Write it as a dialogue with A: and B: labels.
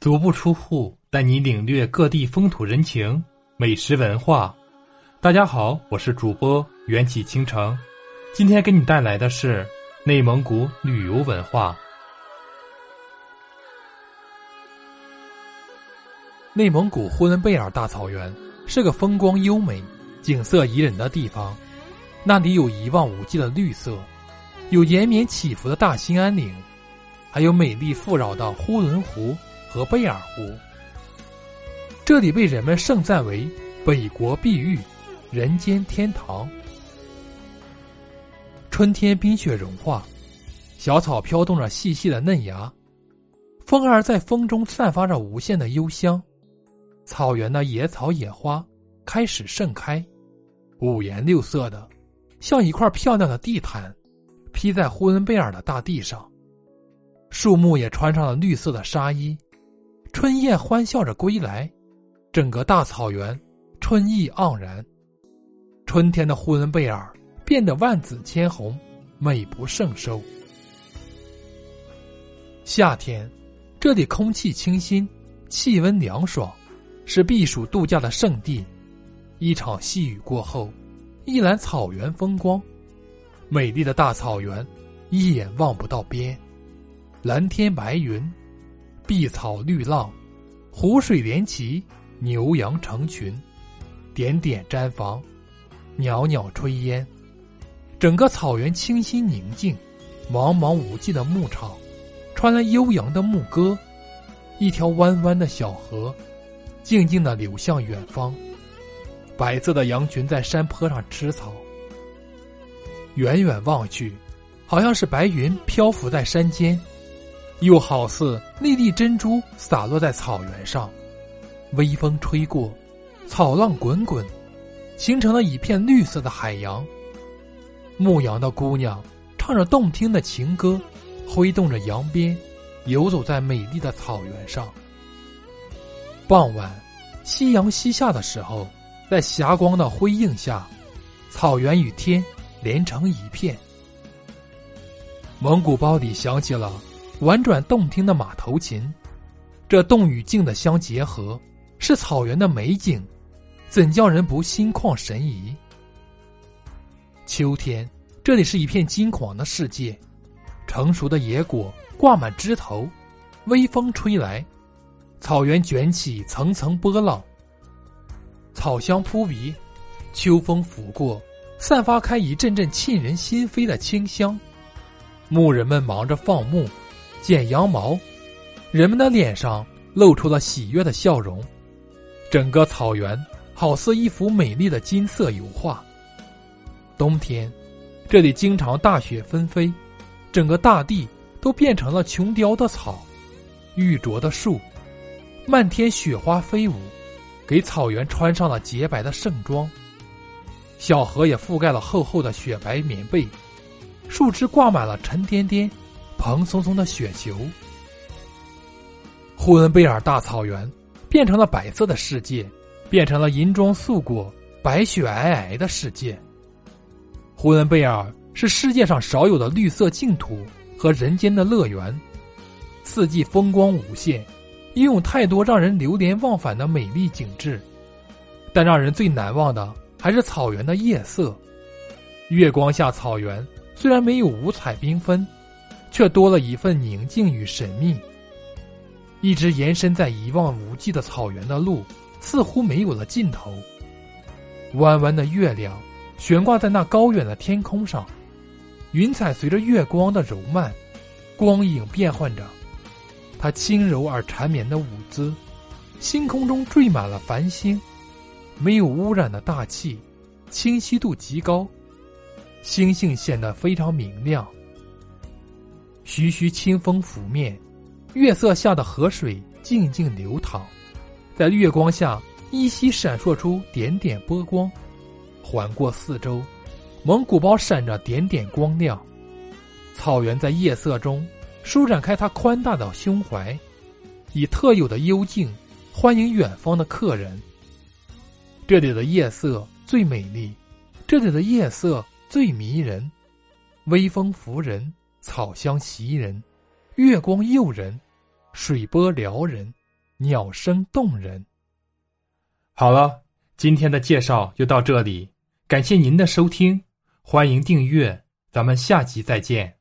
A: 足不出户，带你领略各地风土人情、美食文化。大家好，我是主播缘起倾城，今天给你带来的是内蒙古旅游文化。
B: 内蒙古呼伦贝尔大草原是个风光优美、景色宜人的地方，那里有一望无际的绿色，有延绵起伏的大兴安岭，还有美丽富饶的呼伦湖。和贝尔湖，这里被人们盛赞为“北国碧玉，人间天堂”。春天冰雪融化，小草飘动着细细的嫩芽，风儿在风中散发着无限的幽香。草原的野草野花开始盛开，五颜六色的，像一块漂亮的地毯，披在呼伦贝尔的大地上。树木也穿上了绿色的纱衣。春燕欢笑着归来，整个大草原春意盎然。春天的呼伦贝尔变得万紫千红，美不胜收。夏天，这里空气清新，气温凉爽，是避暑度假的圣地。一场细雨过后，一览草原风光，美丽的大草原，一眼望不到边，蓝天白云。碧草绿浪，湖水连齐，牛羊成群，点点毡房，袅袅炊烟。整个草原清新宁静，茫茫无际的牧场，传来悠扬的牧歌。一条弯弯的小河，静静的流向远方。白色的羊群在山坡上吃草。远远望去，好像是白云漂浮在山间。又好似粒粒珍珠洒落在草原上，微风吹过，草浪滚滚，形成了一片绿色的海洋。牧羊的姑娘唱着动听的情歌，挥动着羊鞭，游走在美丽的草原上。傍晚，夕阳西下的时候，在霞光的辉映下，草原与天连成一片。蒙古包里响起了。婉转动听的马头琴，这动与静的相结合，是草原的美景，怎叫人不心旷神怡？秋天，这里是一片金黄的世界，成熟的野果挂满枝头，微风吹来，草原卷起层层波浪，草香扑鼻，秋风拂过，散发开一阵阵沁人心扉的清香。牧人们忙着放牧。剪羊毛，人们的脸上露出了喜悦的笑容。整个草原好似一幅美丽的金色油画。冬天，这里经常大雪纷飞，整个大地都变成了琼雕的草、玉琢的树，漫天雪花飞舞，给草原穿上了洁白的盛装。小河也覆盖了厚厚的雪白棉被，树枝挂满了沉甸甸。蓬松松的雪球，呼伦贝尔大草原变成了白色的世界，变成了银装素裹、白雪皑皑的世界。呼伦贝尔是世界上少有的绿色净土和人间的乐园，四季风光无限，拥有太多让人流连忘返的美丽景致。但让人最难忘的还是草原的夜色，月光下，草原虽然没有五彩缤纷。却多了一份宁静与神秘。一直延伸在一望无际的草原的路，似乎没有了尽头。弯弯的月亮悬挂在那高远的天空上，云彩随着月光的柔漫，光影变换着。它轻柔而缠绵的舞姿，星空中缀满了繁星，没有污染的大气，清晰度极高，星星显得非常明亮。徐徐清风拂面，月色下的河水静静流淌，在月光下依稀闪烁出点点波光。环过四周，蒙古包闪着点点光亮。草原在夜色中舒展开它宽大的胸怀，以特有的幽静欢迎远方的客人。这里的夜色最美丽，这里的夜色最迷人，微风拂人。草香袭人，月光诱人，水波撩人，鸟声动人。
A: 好了，今天的介绍就到这里，感谢您的收听，欢迎订阅，咱们下集再见。